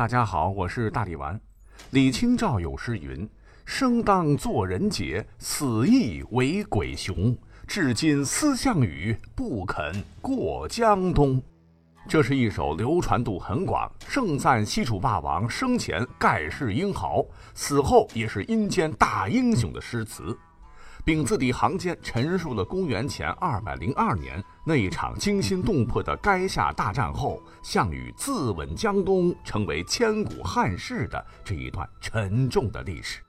大家好，我是大力丸。李清照有诗云：“生当作人杰，死亦为鬼雄。至今思项羽，不肯过江东。”这是一首流传度很广、盛赞西楚霸王生前盖世英豪，死后也是阴间大英雄的诗词。并字里行间陈述了公元前二百零二年那一场惊心动魄的垓下大战后，项羽自刎江东，成为千古汉事的这一段沉重的历史。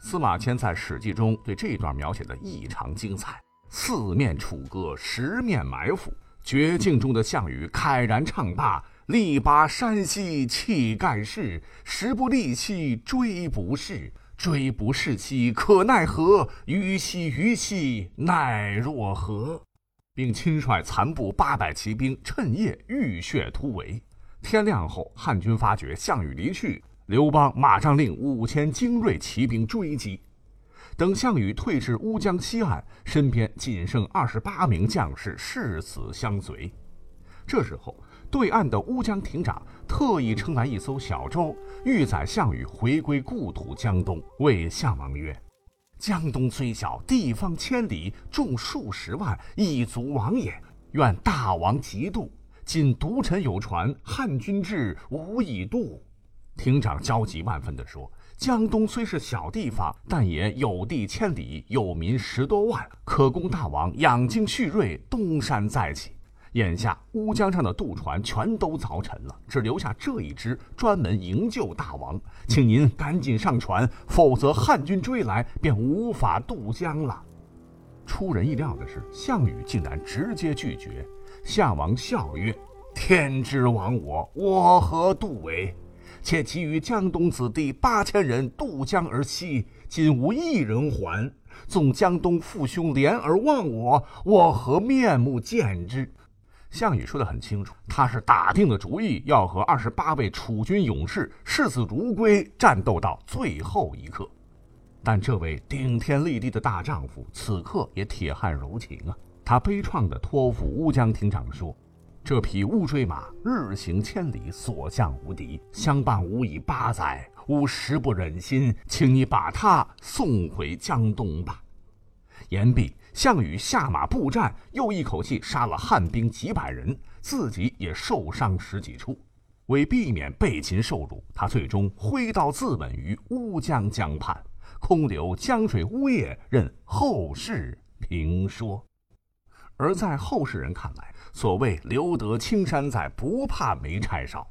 司马迁在《史记》中对这段描写的异常精彩：四面楚歌，十面埋伏，绝境中的项羽慨然唱罢：“力拔山兮气盖世，时不利兮骓不逝。”追不逝兮可奈何，虞兮虞兮奈若何，并亲率残部八百骑兵趁夜浴血突围。天亮后，汉军发觉项羽离去，刘邦马上令五千精锐骑兵追击。等项羽退至乌江西岸，身边仅剩二十八名将士誓死相随。这时候。对岸的乌江亭长特意撑来一艘小舟，欲载项羽回归故土江东。谓项王曰：“江东虽小，地方千里，众数十万，亦足王也。愿大王急渡。今独臣有船，汉军至，无以渡。”亭长焦急万分地说：“江东虽是小地方，但也有地千里，有民十多万，可供大王养精蓄锐，东山再起。”眼下乌江上的渡船全都凿沉了，只留下这一只，专门营救大王。请您赶紧上船，否则汉军追来便无法渡江了。出人意料的是，项羽竟然直接拒绝。项王笑曰：“天之亡我，我何渡为？且其余江东子弟八千人渡江而西，今无一人还。纵江东父兄怜而忘我，我何面目见之？”项羽说得很清楚，他是打定了主意要和二十八位楚军勇士视死如归，战斗到最后一刻。但这位顶天立地的大丈夫，此刻也铁汉柔情啊！他悲怆地托付乌江亭长说：“这匹乌骓马日行千里，所向无敌，相伴吾已八载，吾实不忍心，请你把他送回江东吧。”言毕。项羽下马步战，又一口气杀了汉兵几百人，自己也受伤十几处。为避免被擒受辱，他最终挥刀自刎于乌江江畔，空留江水呜咽，任后世评说。而在后世人看来，所谓“留得青山在，不怕没柴烧”，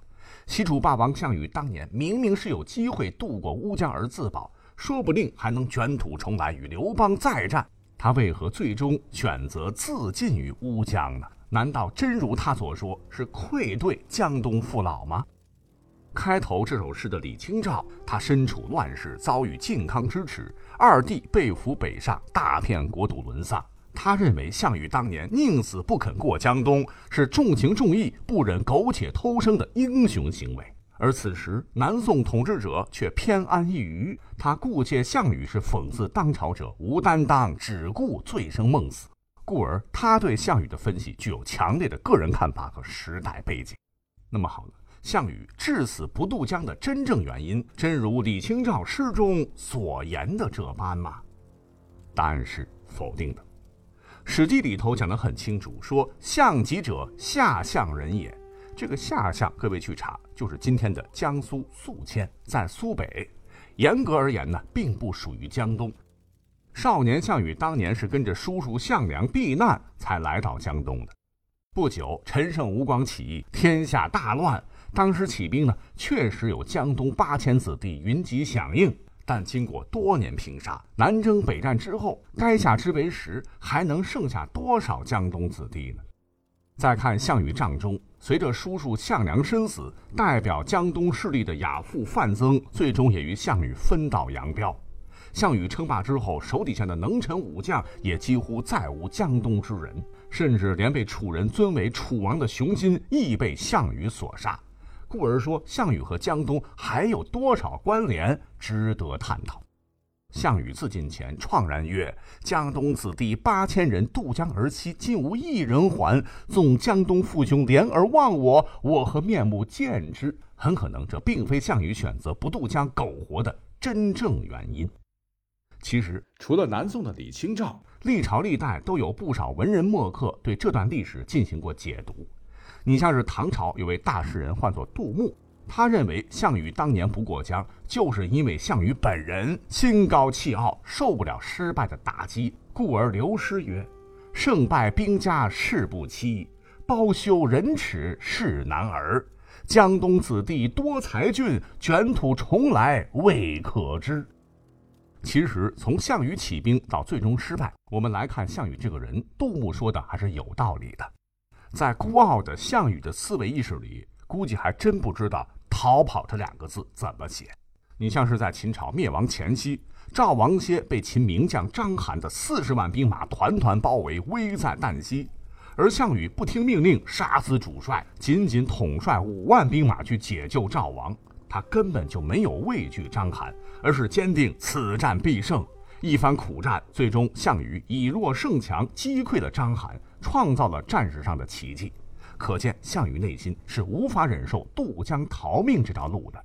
西楚霸王项羽当年明明是有机会渡过乌江而自保，说不定还能卷土重来，与刘邦再战。他为何最终选择自尽于乌江呢？难道真如他所说，是愧对江东父老吗？开头这首诗的李清照，他身处乱世，遭遇靖康之耻，二弟被俘北上，大片国土沦丧。他认为项羽当年宁死不肯过江东，是重情重义、不忍苟且偷生的英雄行为。而此时，南宋统治者却偏安一隅，他顾借项羽是讽刺当朝者无担当，只顾醉生梦死，故而他对项羽的分析具有强烈的个人看法和时代背景。那么好了，项羽至死不渡江的真正原因，真如李清照诗中所言的这般吗？答案是否定的。《史记》里头讲得很清楚，说项籍者，下相人也。这个下相，各位去查，就是今天的江苏宿迁，在苏北。严格而言呢，并不属于江东。少年项羽当年是跟着叔叔项梁避难，才来到江东的。不久，陈胜吴广起义，天下大乱。当时起兵呢，确实有江东八千子弟云集响应，但经过多年拼杀，南征北战之后，垓下之围时，还能剩下多少江东子弟呢？再看项羽帐中，随着叔叔项梁身死，代表江东势力的亚父范增，最终也与项羽分道扬镳。项羽称霸之后，手底下的能臣武将也几乎再无江东之人，甚至连被楚人尊为楚王的熊心亦被项羽所杀。故而说，项羽和江东还有多少关联，值得探讨。项羽自尽前怆然曰：“江东子弟八千人渡江而西，今无一人还。纵江东父兄怜而忘我，我何面目见之？”很可能，这并非项羽选择不渡江苟活的真正原因。其实，除了南宋的李清照，历朝历代都有不少文人墨客对这段历史进行过解读。你像是唐朝有位大诗人，唤作杜牧。他认为项羽当年不过江，就是因为项羽本人心高气傲，受不了失败的打击，故而流诗曰：“胜败兵家事不期，包羞忍耻是男儿。江东子弟多才俊，卷土重来未可知。”其实，从项羽起兵到最终失败，我们来看项羽这个人，杜牧说的还是有道理的。在孤傲的项羽的思维意识里，估计还真不知道。逃跑这两个字怎么写？你像是在秦朝灭亡前夕，赵王歇被秦名将章邯的四十万兵马团团包围，危在旦夕，而项羽不听命令，杀死主帅，仅仅统帅五万兵马去解救赵王。他根本就没有畏惧章邯，而是坚定此战必胜。一番苦战，最终项羽以弱胜强，击溃了章邯，创造了战史上的奇迹。可见，项羽内心是无法忍受渡江逃命这条路的。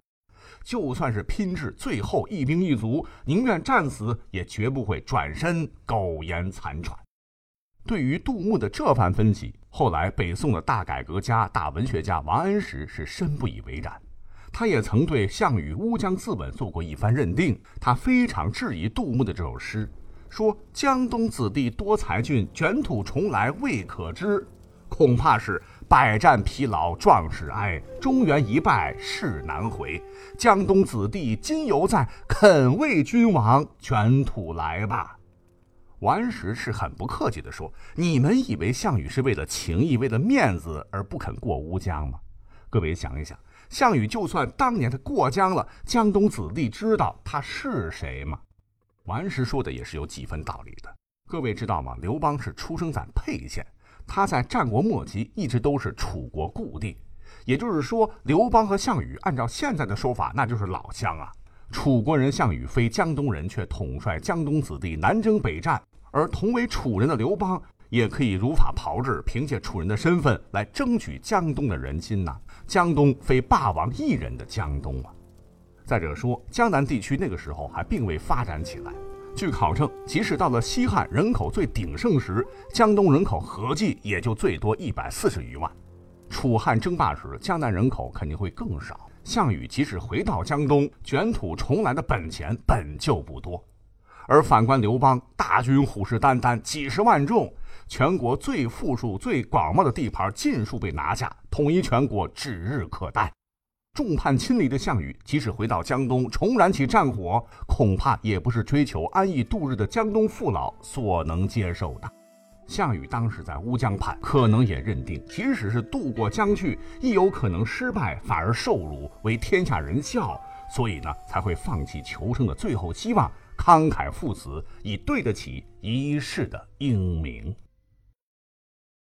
就算是拼至最后一兵一卒，宁愿战死，也绝不会转身苟延残喘。对于杜牧的这番分析，后来北宋的大改革家、大文学家王安石是深不以为然。他也曾对项羽乌江自刎做过一番认定，他非常质疑杜牧的这首诗，说：“江东子弟多才俊，卷土重来未可知。”恐怕是。百战疲劳壮士哀，中原一败势难回。江东子弟今犹在，肯为君王卷土来吧？王安石是很不客气地说：“你们以为项羽是为了情义、为了面子而不肯过乌江吗？各位想一想，项羽就算当年他过江了，江东子弟知道他是谁吗？”王安石说的也是有几分道理的。各位知道吗？刘邦是出生在沛县。他在战国末期一直都是楚国故地，也就是说，刘邦和项羽按照现在的说法，那就是老乡啊。楚国人项羽非江东人，却统帅江东子弟南征北战，而同为楚人的刘邦也可以如法炮制，凭借楚人的身份来争取江东的人心呐。江东非霸王一人的江东啊。再者说，江南地区那个时候还并未发展起来。据考证，即使到了西汉人口最鼎盛时，江东人口合计也就最多一百四十余万。楚汉争霸时，江南人口肯定会更少。项羽即使回到江东，卷土重来的本钱本就不多。而反观刘邦，大军虎视眈眈，几十万众，全国最富庶、最广袤的地盘尽数被拿下，统一全国指日可待。众叛亲离的项羽，即使回到江东重燃起战火，恐怕也不是追求安逸度日的江东父老所能接受的。项羽当时在乌江畔，可能也认定，即使是渡过江去，亦有可能失败，反而受辱，为天下人笑，所以呢，才会放弃求生的最后希望，慷慨赴死，以对得起一世的英名。